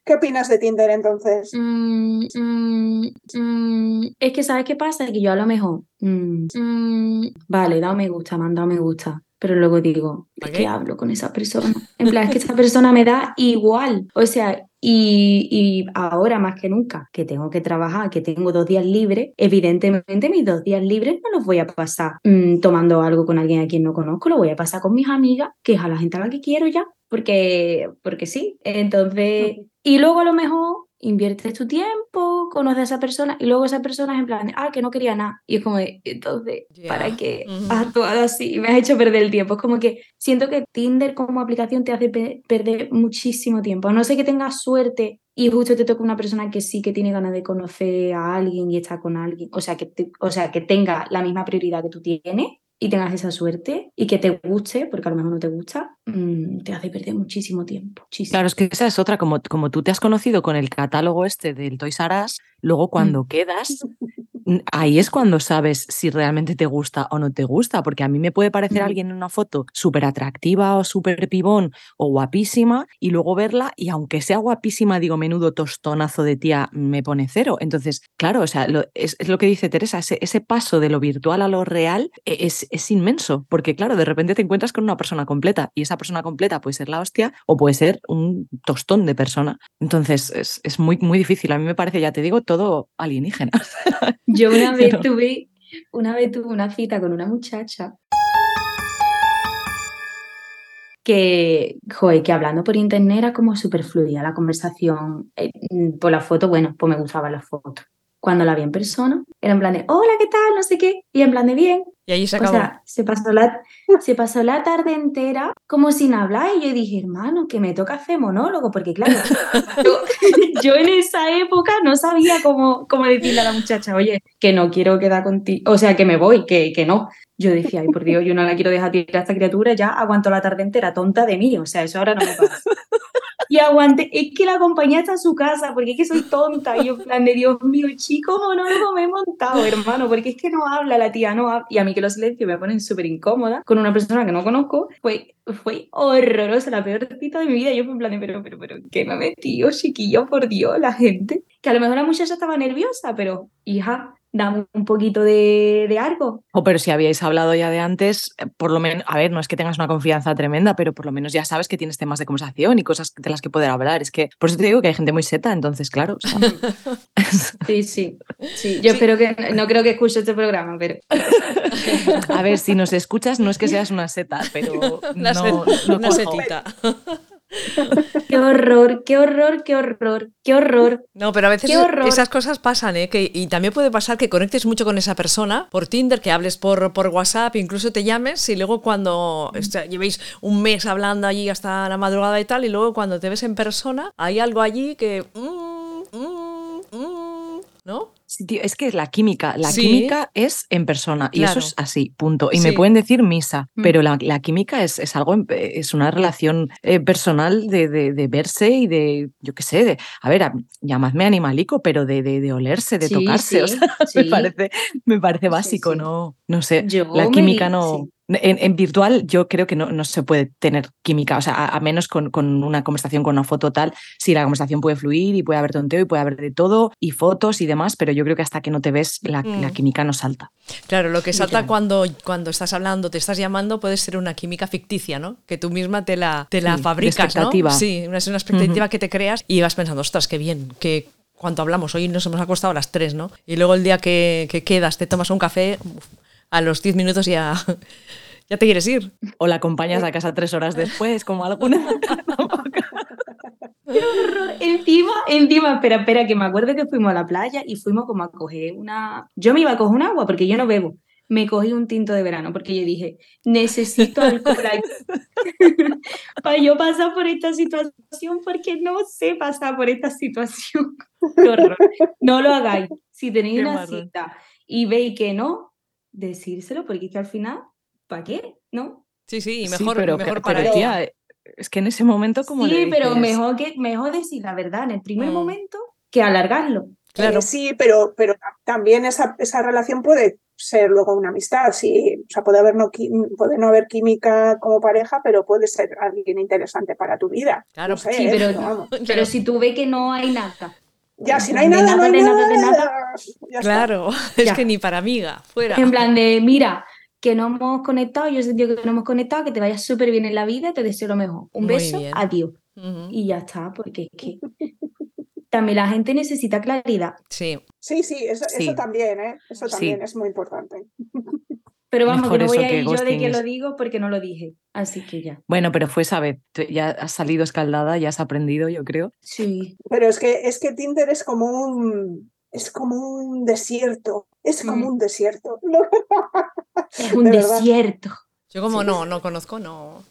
¿Qué opinas de Tinder entonces? Mm, mm, mm, es que, ¿sabes qué pasa? Que yo a lo mejor, mm, mm, vale, dado me gusta, me han dado me gusta, pero luego digo, es ¿Para que qué? hablo con esa persona. En plan, es que esa persona me da igual. O sea, y, y ahora más que nunca, que tengo que trabajar, que tengo dos días libres, evidentemente mis dos días libres no los voy a pasar mm, tomando algo con alguien a quien no conozco, lo voy a pasar con mis amigas, que es a la gente a la que quiero ya, porque, porque sí. Entonces, y luego a lo mejor inviertes tu tiempo, conoces a esa persona y luego esa persona es en plan, ah, que no quería nada. Y es como, de, entonces. ¿para qué Ujú. has actuado así? Me has hecho perder el tiempo. Es como que siento que Tinder como aplicación te hace pe- perder muchísimo tiempo. A no ser que tengas suerte y justo te toca una persona que sí que tiene ganas de conocer a alguien y está con alguien. O sea, que te- o sea, que tenga la misma prioridad que tú tienes y tengas esa suerte y que te guste, porque a lo mejor no te gusta, te hace perder muchísimo tiempo. muchísimo. Claro, es que esa es otra, como, como tú te has conocido con el catálogo este del Toys R Us, luego cuando quedas, mm, ahí es cuando sabes si realmente te gusta o no te gusta, porque a mí me puede parecer alguien en una foto súper atractiva o súper pibón o guapísima y luego verla y aunque sea guapísima, digo, menudo tostonazo de tía, me pone cero. Entonces, claro, o sea, lo- es, es lo que dice Teresa, ese, ese paso de lo virtual a lo real e- es, es inmenso, porque claro, de repente te encuentras con una persona completa y esa persona completa puede ser la hostia o puede ser un tostón de persona. Entonces, es, es muy, muy difícil. A mí me parece, ya te digo, todo alienígena. Yo una vez Pero- tuve, una vez tuve una cita con una muchacha que, joder, que hablando por internet era como súper fluida la conversación. Eh, mm, por la foto, bueno, pues me gustaba la foto. Cuando la vi en persona, era en plan de, hola, ¿qué tal? No sé qué. Y en plan de bien. Y ahí se O acabó. sea, se pasó la, se pasó la tarde entera como sin hablar y yo dije, hermano, que me toca hacer monólogo, porque claro, yo, yo en esa época no sabía cómo, cómo decirle a la muchacha, oye, que no quiero quedar contigo, o sea, que me voy, que, que no. Yo decía, ay, por Dios, yo no la quiero dejar tirar a esta criatura, ya aguanto la tarde entera, tonta de mí, o sea, eso ahora no me pasa. Y aguanté, es que la acompañé hasta su casa, porque es que soy tonta. Y yo, en plan de Dios mío, chico, monólogo me he montado, hermano, porque es que no habla la tía, no habla. Y a mí que los silencios me ponen súper incómoda con una persona que no conozco, fue, fue horrorosa, la peor cita de mi vida. Yo en plan de, pero, pero, pero, ¿qué me ha metido, chiquillo, por Dios, la gente? Que a lo mejor la muchacha estaba nerviosa, pero, hija, dame un poquito de, de algo. O pero si habíais hablado ya de antes, eh, por lo menos, a ver, no es que tengas una confianza tremenda, pero por lo menos ya sabes que tienes temas de conversación y cosas de las que poder hablar. Es que por eso te digo que hay gente muy seta, entonces, claro. o sea, Sí, sí, sí. Yo espero que, no creo que escuche este programa, pero... a ver, si nos escuchas, no es que seas una seta, pero Una, no, set- no una setita. Qué horror, qué horror, qué horror, qué horror. No, pero a veces esas cosas pasan, ¿eh? Que, y también puede pasar que conectes mucho con esa persona por Tinder, que hables por, por WhatsApp, incluso te llames y luego cuando o sea, llevéis un mes hablando allí hasta la madrugada y tal, y luego cuando te ves en persona, hay algo allí que... mm, mm, mm, ¿No? Sí, tío, es que es la química. La Sí. química es en persona y eso es así, punto. Y me pueden decir misa, Mm. pero la, la química es, es algo, en- es una relación eh, personal de, de- de verse y de, yo qué sé, de, a ver, a- llamadme animalico, pero de, de, olerse, de tocarse. o sí, sea, me parece, me parece básico. ¿no? No sé. Yo la química no. En, en virtual yo creo que no, no se puede tener química, o sea, a, a menos con, con una conversación, con una foto tal, sí, la conversación puede fluir y puede haber tonteo y puede haber de todo y fotos y demás, pero yo creo que hasta que no te ves la, la Mm. química no salta. Claro, lo que salta cuando, cuando estás hablando, te estás llamando, puede ser una química ficticia, ¿no? Que tú misma te la, te la Sí, fabricas, ¿no? Sí, una- es una expectativa que te creas y vas pensando, ostras, qué bien, que cuando hablamos, hoy nos hemos acostado a las 3, ¿no? Y luego el día que, que quedas, te tomas un café, uf, a los 10 minutos ya, ya te quieres ir. O la acompañas a casa tres horas después, como alguna. Qué horror. Encima, encima, espera, espera, que me acuerdo que fuimos a la playa y fuimos como a coger una. Yo me iba a coger un agua porque yo no bebo. Me cogí un tinto de verano porque yo dije, necesito alcohol para yo pasar por esta situación porque no sé pasar por esta situación. Qué horror. No lo hagáis. Si tenéis Qué una marrón. cita y veis que no, decírselo porque es que al final, ¿para qué? ¿No? Sí, sí, y Sí, mejor, pero, mejor pero, para tía, es que en ese momento como sí, le pero mejor, que, mejor decir la verdad en el primer Mm. momento que alargarlo. Claro. Eh, sí, pero, pero también esa, esa relación puede ser luego una amistad. Sí, o sea, puede haber, no, puede no haber química como pareja, pero puede ser alguien interesante para tu vida. Claro, No sé, Sí, ¿eh? pero, pero si tú ves que no hay nada. Ya, si no de hay nada, no hay de nada, nada. de nada. ya está. Claro, es Ya. que ni para amiga, fuera. En plan de, mira, que no hemos conectado, yo he sentido que no hemos conectado, que te vaya súper bien en la vida, te deseo lo mejor. Un Muy beso, bien. adiós. Y ya está, porque es que también la gente necesita claridad. Sí, Sí, sí, eso, Sí. eso también, ¿eh? Eso Sí. también es muy importante. Pero vamos, Mejor que no voy eso a que ir yo de que lo digo porque no lo dije. Así que ya. Bueno, pero fue esa vez. Ya has salido escaldada, ya has aprendido, yo creo. Sí. Pero es que, es que Tinder es como un, es como un desierto. Es como Mm. un desierto. Es un De verdad. desierto. yo como Sí. no, no conozco, no.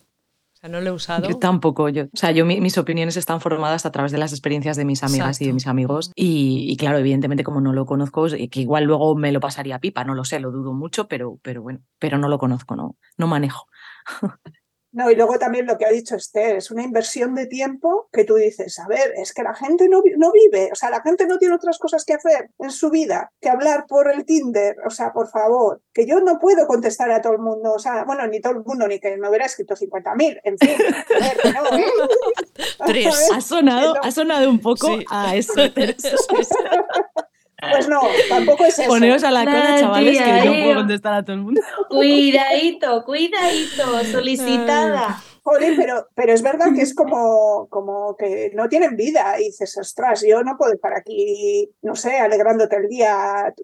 O sea, no lo he usado. Yo tampoco, yo, o sea, yo mi- mis opiniones están formadas a través de las experiencias de mis amigas y de mis amigos y, y claro, evidentemente como no lo conozco, que igual luego me lo pasaría pipa, no lo sé, lo dudo mucho, pero, pero bueno, pero no lo conozco, no, no manejo. No, y luego también lo que ha dicho Esther, es una inversión de tiempo que tú dices, a ver, es que la gente no, no vive, o sea, la gente no tiene otras cosas que hacer en su vida que hablar por el Tinder, o sea, por favor, que yo no puedo contestar a todo el mundo, o sea, bueno, ni todo el mundo, ni que me hubiera escrito 50.000, en fin, a ver, que no, ¿eh? Tres. Ha sonado, ha sonado un poco Sí. a eso. Pues no, tampoco es eso. Poneos a la cola, chavales, que yo eh. puedo contestar a todo el mundo. Cuidadito, cuidadito, solicitada. Jolín, pero, pero es verdad que es como, como que no tienen vida. Y dices, ostras, yo no puedo estar aquí, no sé, alegrándote el día,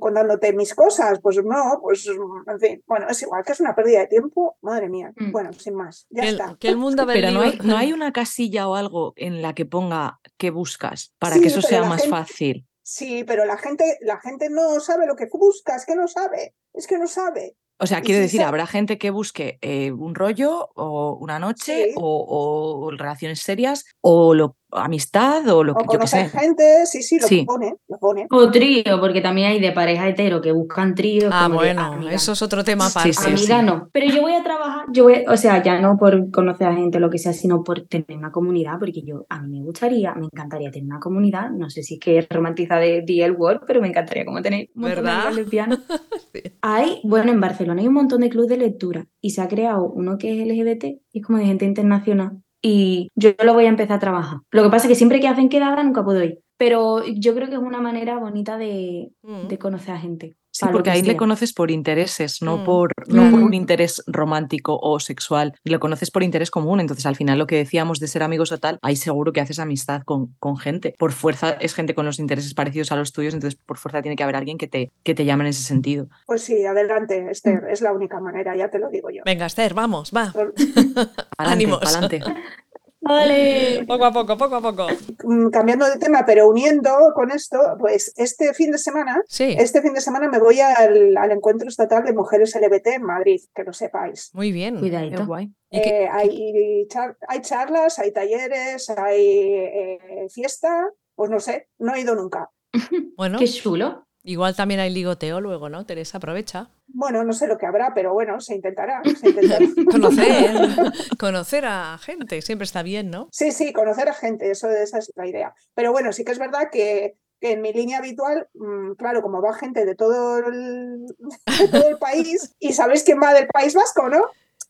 contándote mis cosas. Pues no, pues en fin, bueno, es igual que es una pérdida de tiempo. Madre mía. Mm. Bueno, sin más, ya Que está. que el mundo Pero no hay, no hay una casilla o algo en la que ponga qué buscas para Sí, que eso sea más gente- fácil. Sí, pero la gente, la gente no sabe lo que busca, es que no sabe, es que no sabe. O sea, quiero si decir, habrá gente que busque eh, un rollo o una noche Sí. o, o relaciones serias o lo, amistad o lo O que yo qué sé. conocer gente, sí, sí, lo Sí. pone, lo pone. O trío, porque también hay de pareja hetero que buscan tríos. Ah, de, bueno, eso es otro tema Sí, aparte. sí, amiga no. Pero yo voy a trabajar, yo voy, o sea, ya no por conocer a gente o lo que sea, sino por tener una comunidad, porque yo, a mí me gustaría, me encantaría tener una comunidad, no sé si es que es romantiza de DL World, pero me encantaría como tener un de ¿Verdad? lesbianas. Sí. Hay, bueno, en Barcelona hay un montón de clubes de lectura y se ha creado uno que es LGBT y es como de gente internacional y yo lo voy a empezar a trabajar. Lo que pasa es que siempre que hacen quedada nunca puedo ir, pero yo creo que es una manera bonita de, Mm. de conocer a gente. Sí, porque que ahí le conoces por intereses, no, Mm. por, no por un interés romántico o sexual. Lo conoces por interés común. Entonces, al final, lo que decíamos de ser amigos o tal, ahí seguro que haces amistad con, con gente. Por fuerza es gente con los intereses parecidos a los tuyos, entonces por fuerza tiene que haber alguien que te, que te llame en ese sentido. Pues sí, adelante, Esther, Mm. es la única manera, ya te lo digo yo. Venga, Esther, vamos, va. Pa'lante, Ánimos. pa'lante. ¡Ole! Poco a poco, poco a poco. Mm, Cambiando de tema, pero uniendo con esto, pues este fin de semana, Sí, este fin de semana me voy al, al encuentro estatal de mujeres LGBT en Madrid, que lo sepáis. muy bien. Cuidadito. guay. ¿Y qué- Eh, hay, char- hay charlas, hay talleres, hay eh, fiesta, pues no sé, no he ido nunca. Bueno, Qué chulo. Igual también hay ligoteo luego, ¿no? Teresa, aprovecha. Bueno, no sé lo que habrá, pero bueno, se intentará. se intentará. Conocer, conocer a gente, siempre está bien, ¿no? Sí, sí, conocer a gente, eso, esa es la idea. Pero bueno, sí que es verdad que, que en mi línea habitual, mm, claro, como va gente de todo el, de todo el país, y sabéis quién va del País Vasco, ¿no?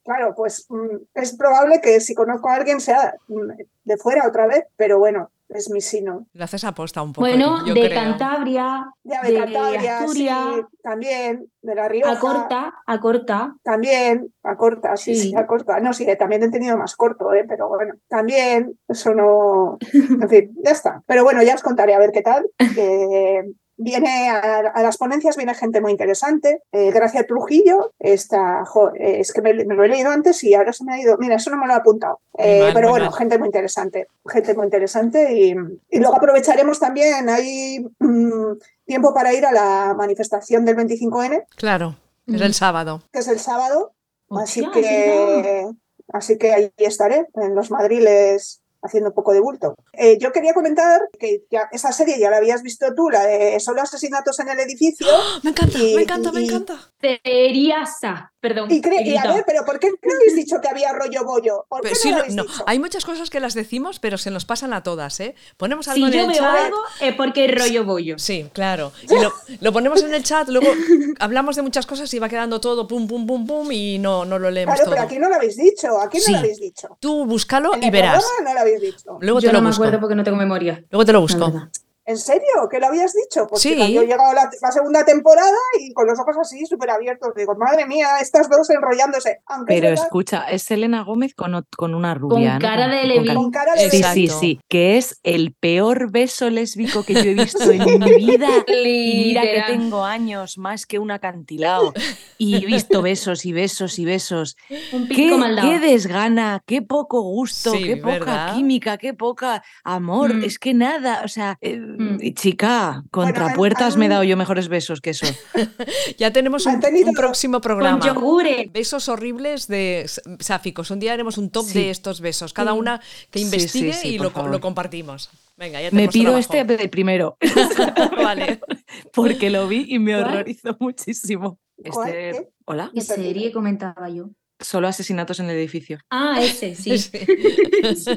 Claro, pues mm, es probable que si conozco a alguien sea mm, de fuera otra vez, pero bueno, es mi sino. Lo haces aposta un poco. Bueno, yo de creo. Cantabria, Ya de de Cantabria, sí, Asturias, también, de La Rioja. a corta, a corta. También, a corta, sí, sí, Sí. a corta. No, sí, también he tenido más corto, ¿eh? pero bueno, también, eso no. En fin, ya está. Pero bueno, ya os contaré a ver qué tal. Eh, viene a, a las ponencias, viene gente muy interesante. Eh, Gracia Trujillo, está, jo, eh, es que me, me lo he leído antes y ahora se me ha ido. Mira, eso no me lo he apuntado. Eh, mal, pero bueno, mal. gente muy interesante, gente muy interesante. Y, y luego aprovecharemos también, hay mm, tiempo para ir a la manifestación del 25N, Claro, es el sábado. que es el sábado. Así Hostia, que, así que ahí estaré, en los madriles, haciendo un poco de bulto. Eh, yo quería comentar que ya, esa serie ya la habías visto tú, la de Solo asesinatos en el edificio. Me encanta, Y- me encanta, me encanta. Seriasa. Perdón. Y, y a ver, pero ¿por qué no habéis dicho que había rollo bollo? ¿Por qué Pero no sí, lo no, habéis no, dicho? hay muchas cosas que las decimos, pero se nos pasan a todas, ¿eh? Ponemos algo Si en yo el veo chat. algo es porque es rollo bollo. Sí, claro. Y lo, lo ponemos en el chat, luego hablamos de muchas cosas y va quedando todo pum, pum, pum, pum y no, no lo leemos Claro, todo. pero aquí no lo habéis dicho, aquí no Sí. lo habéis dicho. Tú búscalo En y el verás. no lo habéis dicho. Luego Yo te lo no me busco. acuerdo porque no tengo memoria. Luego te lo busco. ¿En serio? ¿Que lo habías dicho? Pues Sí. yo he llegado a la, la segunda temporada y con los ojos así súper abiertos. Digo, madre mía, estas dos enrollándose. Aunque Pero escucha, es Selena Gómez con, con una rubia. ¿no? cara de con Levi. con cara de Sí, sí, sí, que es el peor beso lésbico que yo he visto en mi vida. Y mira que tengo años más que un acantilado. Y he visto besos y besos y besos. Un ¿Qué, pico qué desgana, qué poco gusto, Sí, qué poca ¿verdad? química, qué poca amor. Mm. Es que nada, o sea, eh, Mm. chica, contra puertas me he dado yo mejores besos que eso. Ya tenemos un, Han tenido- un próximo Con programa. yogures. Besos horribles de sáficos. Un día haremos un top Sí. de estos besos. Cada Sí. una que investigue sí, sí, y lo, compartimos. Venga, ya Me pido trabajo. este de primero, vale. porque lo vi y me horrorizó muchísimo. Este, ¿Qué? Hola. ¿Qué serie comentaba yo? Solo asesinatos en el edificio. Ah, ese, sí.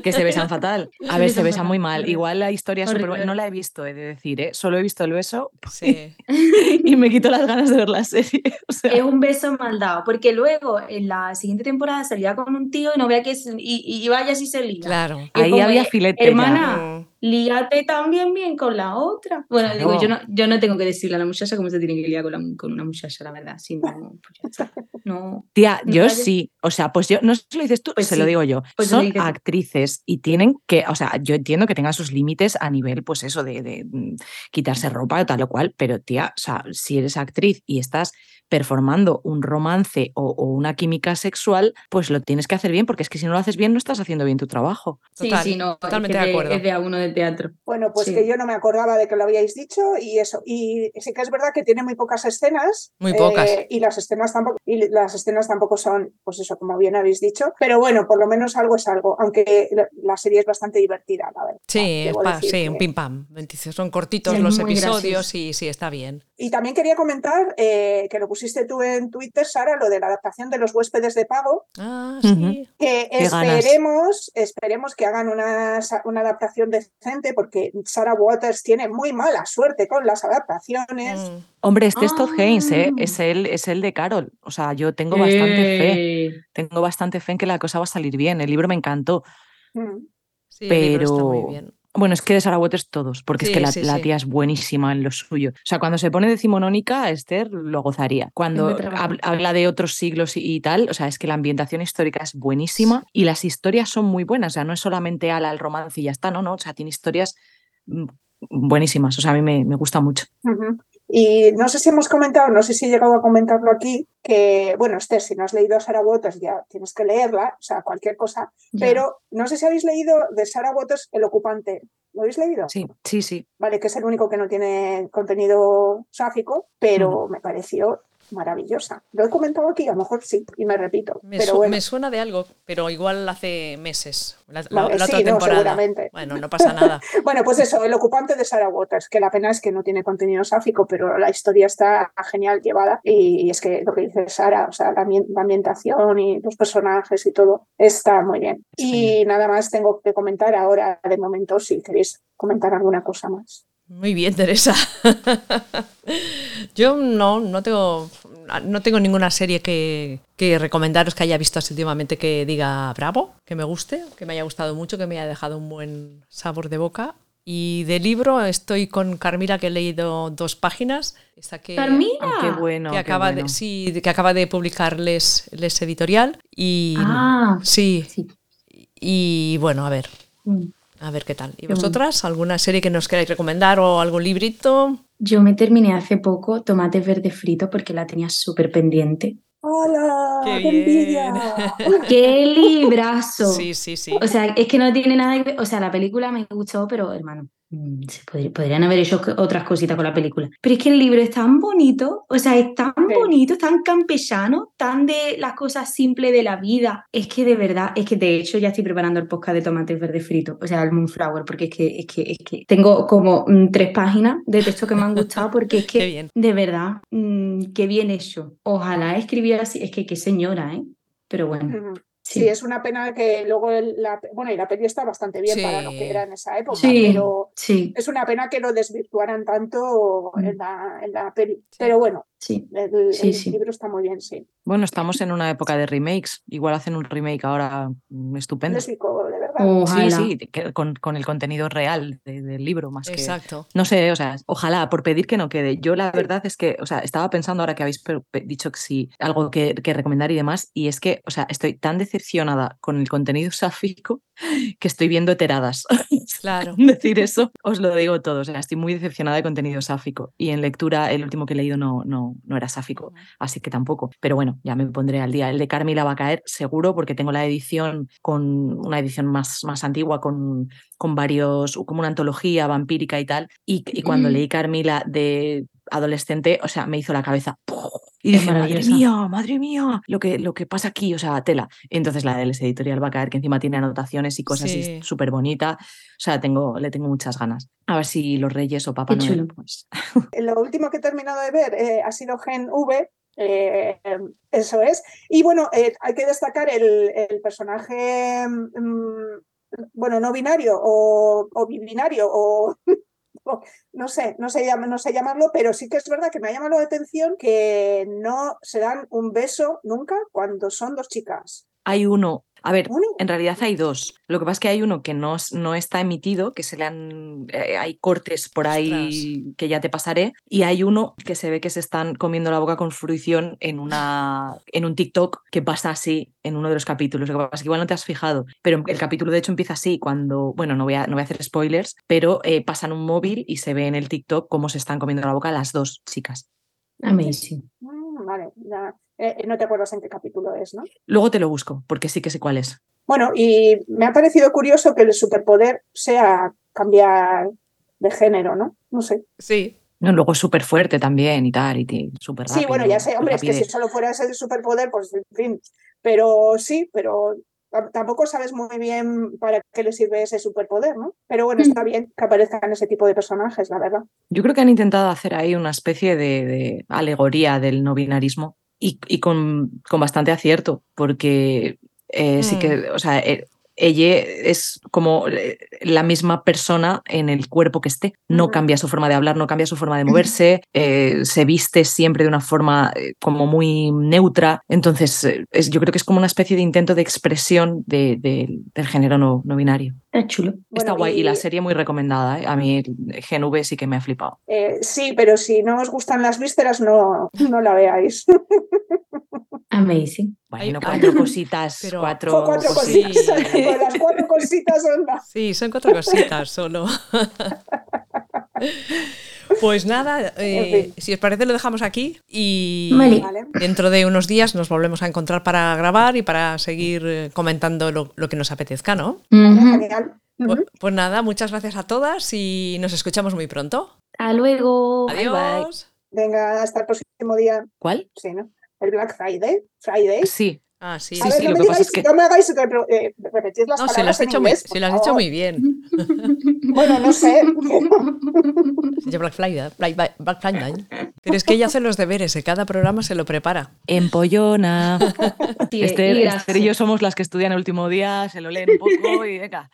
que se besan fatal. A ver, se besan muy mal. Igual la historia es súper Horrible. buena. No la he visto, he de decir, ¿eh? Solo he visto el beso Sí. y me quito las ganas de ver la serie. O sea, Es un beso mal dado, porque luego en la siguiente temporada salía con un tío y no vea que es, y, y vaya si se liga. Claro. Y ahí había de, filete. ya. Hermana, Mm. Lígate también bien con la otra. Bueno, digo, yo no, yo no tengo que decirle a la muchacha cómo se tiene que liar con, la- con una muchacha, la verdad. Si no, pues no. Tía, yo sí. O sea, pues yo, no se lo dices tú, Pues se sí, lo digo yo. pues Son actrices y tienen que, o sea, yo entiendo que tengan sus límites a nivel, pues eso, de, de, mm, quitarse ropa o tal o cual, pero tía, o sea, si eres actriz y estás performando un romance o, o una química sexual, pues lo tienes que hacer bien, porque es que si no lo haces bien, no estás haciendo bien tu trabajo. Total, sí, sí, no, es totalmente que de acuerdo. Es de a uno del teatro. Bueno, pues Sí. que yo no me acordaba de que lo habíais dicho y eso. Y sí que es verdad que tiene muy pocas escenas. Muy pocas. eh, y las escenas tampoco, y las escenas tampoco son, pues eso, como bien habéis dicho. Pero bueno, por lo menos algo es algo. Aunque la, serie es bastante divertida, la verdad. Sí, es pa- sí, que- un pim pam. Son cortitos los episodios gracioso. y sí, está bien. Y también quería comentar eh, que lo pusiste tú en Twitter, Sara, lo de la adaptación de los huéspedes de pago. Ah, sí. Que esperemos, esperemos que hagan una, una adaptación decente, porque Sarah Waters tiene muy mala suerte con las adaptaciones. Mm. Hombre, este es Todd Haynes, ¿eh? Ah. es, el, es el de Carol. O sea, yo tengo bastante fe. Eh, Tengo bastante fe en que la cosa va a salir bien. El libro me encantó. Mm. Sí, el libro está muy Pero- bien. Bueno, es que de Waters todos, porque es que la, sí, la sí. tía es buenísima en lo suyo. O sea, cuando se pone decimonónica, Esther lo gozaría. Cuando hab- habla de otros siglos y, y tal, o sea, es que la ambientación histórica es buenísima y las historias son muy buenas. O sea, no es solamente ala el romance y ya está, no, no. O sea, tiene historias mm, buenísimas. O sea, a mí me, me gusta mucho. Y no sé si hemos comentado, no sé si he llegado a comentarlo aquí, que, bueno, Esther, si no has leído a Sarah Waters ya tienes que leerla, o sea, cualquier cosa, ya. pero no sé si habéis leído de Sarah Waters El Ocupante. ¿Lo habéis leído? Sí, sí, sí. Vale, que es el único que no tiene contenido sáfico, pero me pareció maravillosa. Lo he comentado aquí, a lo mejor sí, y me repito. Me, pero su- bueno, me suena de algo, pero igual hace meses. La, la- Vale, la sí, otra no, temporada. seguramente. Bueno, no pasa nada. bueno, pues eso, El Ocupante de Sarah Waters, que la pena es que no tiene contenido sáfico, pero la historia está genial llevada. Y es que lo que dice Sara, o sea, la, ambien- la ambientación y los personajes y todo está muy bien. Y nada más tengo que comentar ahora, de momento, si queréis comentar alguna cosa más. Muy bien, Teresa. Yo no, no tengo, no tengo ninguna serie que, que recomendaros que haya visto así últimamente que diga bravo, que me guste, que me haya gustado mucho, que me haya dejado un buen sabor de boca. Y de libro estoy con Carmila, que he leído dos páginas. Esta que, Carmila. Qué bueno. que qué acaba, bueno. de, sí, que acaba de publicar Les, Les Editorial. Y Ah, sí, sí. y bueno, a ver, Mm. A ver qué tal. ¿Y vosotras? ¿Alguna serie que nos queráis recomendar o algún librito? Yo me terminé hace poco Tomates Verdes Fritos porque la tenía súper pendiente. ¡Hola! ¡Qué ¡Qué, envidia! ¡Qué librazo! Sí, sí, sí. O sea, es que no tiene nada que ver. O sea, la película me gustó, pero hermano, se podría- podrían haber hecho otras cositas con la película. Pero es que el libro es tan bonito, o sea, es tan Sí. bonito, tan campechano, tan de las cosas simples de la vida. Es que de verdad, es que de hecho ya estoy preparando el podcast de tomates verdes fritos, o sea, el Moonflower, porque es que, es que, es que tengo como mm, tres páginas de texto que me han gustado, porque es que bien. de verdad, mm, qué bien hecho. Ojalá escribiera así, es que qué señora, ¿eh? Pero bueno. Sí. Sí, es una pena que luego el- la, bueno, y la peli está bastante bien para lo que era en esa época, Sí, pero sí, es una pena que lo desvirtuaran tanto Mm. en la, en la peli. Pero bueno, el, libro está muy bien, sí. Bueno, estamos en una época de remakes. Igual hacen un remake ahora mm, estupendo. Ojalá. Sí, sí, que- con, con el contenido real de- del libro, más que. Exacto. No sé, o sea, ojalá, por pedir que no quede. Yo la verdad es que, o sea, estaba pensando ahora que habéis dicho que sí, algo que, que recomendar y demás, y es que, o sea, estoy tan decepcionada con el contenido sáfico que estoy viendo teradas. Claro. Decir eso, os lo digo todo. O sea, estoy muy decepcionada de contenido sáfico. Y en lectura, el último que he leído no, no, no era sáfico, así que tampoco. Pero bueno, ya me pondré al día. El de Carmila va a caer seguro porque tengo la edición con una edición más, más antigua, con, con varios, como una antología vampírica y tal. Y, y cuando Mm. leí Carmila de adolescente, o sea, me hizo la cabeza. Y Es dije, madre mía, madre mía, lo que, lo que pasa aquí, o sea, tela. Entonces la del editorial va a caer, que encima tiene anotaciones y cosas y Sí. es súper bonita. O sea, tengo, le tengo muchas ganas. A ver si los Reyes o Papá Noel, pues. Lo último que he terminado de ver eh, ha sido Gen V, Eh, eso es. Y bueno, eh, hay que destacar el, el personaje, mm, bueno, no binario o, o binario o no sé, no sé, no sé llamarlo, pero sí que es verdad que me ha llamado la atención que no se dan un beso nunca cuando son dos chicas. Hay uno, a ver, en realidad hay dos. Lo que pasa es que hay uno que no, no está emitido, que se le han. eh, hay cortes por ahí que ya te pasaré. Y hay uno que se ve que se están comiendo la boca con fruición en, una, en un TikTok que pasa así en uno de los capítulos. Lo que pasa es que igual no te has fijado, pero el capítulo de hecho empieza así cuando. Bueno, no voy a, no voy a hacer spoilers, pero eh, pasan un móvil y se ve en el TikTok cómo se están comiendo la boca las dos chicas. Amazing. Mm, vale, ya. Eh, no te acuerdas en qué capítulo es, ¿no? Luego te lo busco, porque sí que sé cuál es. Bueno, y me ha parecido curioso que el superpoder sea cambiar de género, ¿no? No sé. Sí. No, luego es súper fuerte también y tal, y súper Sí, bueno, ya sé, rápido, hombre, es que si solo fuera ese superpoder, pues en fin. Pero sí, pero tam- tampoco sabes muy bien para qué le sirve ese superpoder, ¿no? Pero bueno, está bien que aparezcan ese tipo de personajes, la verdad. Yo creo que han intentado hacer ahí una especie de, de alegoría del no binarismo y, y con, con bastante acierto, porque eh, sí que, o sea, eh, ella es como eh, la misma persona en el cuerpo que esté. No cambia su forma de hablar, no cambia su forma de moverse, eh, se viste siempre de una forma eh, como muy neutra. Entonces, eh, es- yo creo que es como una especie de intento de expresión de- de- del género no, no binario. Es chulo. Está Bueno, guay y la y- serie muy recomendada. ¿eh? A mí Gen V sí que me ha flipado. Eh, sí, pero si no os gustan las vísceras, no, no la veáis. Amazing. Bueno, Hay- cuatro cositas, Pero- cuatro, cositas. cositas. Sí. Las cuatro cositas son las- Sí, son cuatro cositas solo. Pues nada, eh, En fin. si os parece lo dejamos aquí y Vale. Dentro de unos días nos volvemos a encontrar para grabar y para seguir eh, comentando lo, lo que nos apetezca, ¿no? Ujú. Pues, nada, muchas gracias a todas y nos escuchamos muy pronto. Hasta luego. Adiós. Venga, hasta el próximo día. ¿Cuál? Sí, ¿no? El Black Friday. Friday. Sí, Ah, sí. A Sí, ver, sí, no lo me que pasa digáis, es que- no me hagáis eh, repetir las No, se lo palabras has en hecho, muy, se has hecho bien. Bueno, no sé. Se Black Friday. Black, Black Friday. Pero es que ella hace los deberes, en cada programa se lo prepara. empollona. Sí, Esther, y Esther y yo somos las que estudian el último día, se lo leen un poco y venga.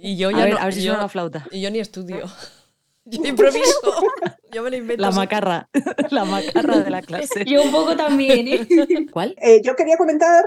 Y yo A ya ver, no, a ver si yo, suena la flauta. y yo ni estudio. Yo improviso. Yo me lo invento. La macarra, la macarra de la clase. Yo un poco también, ¿eh? ¿Cuál? Eh, yo quería comentar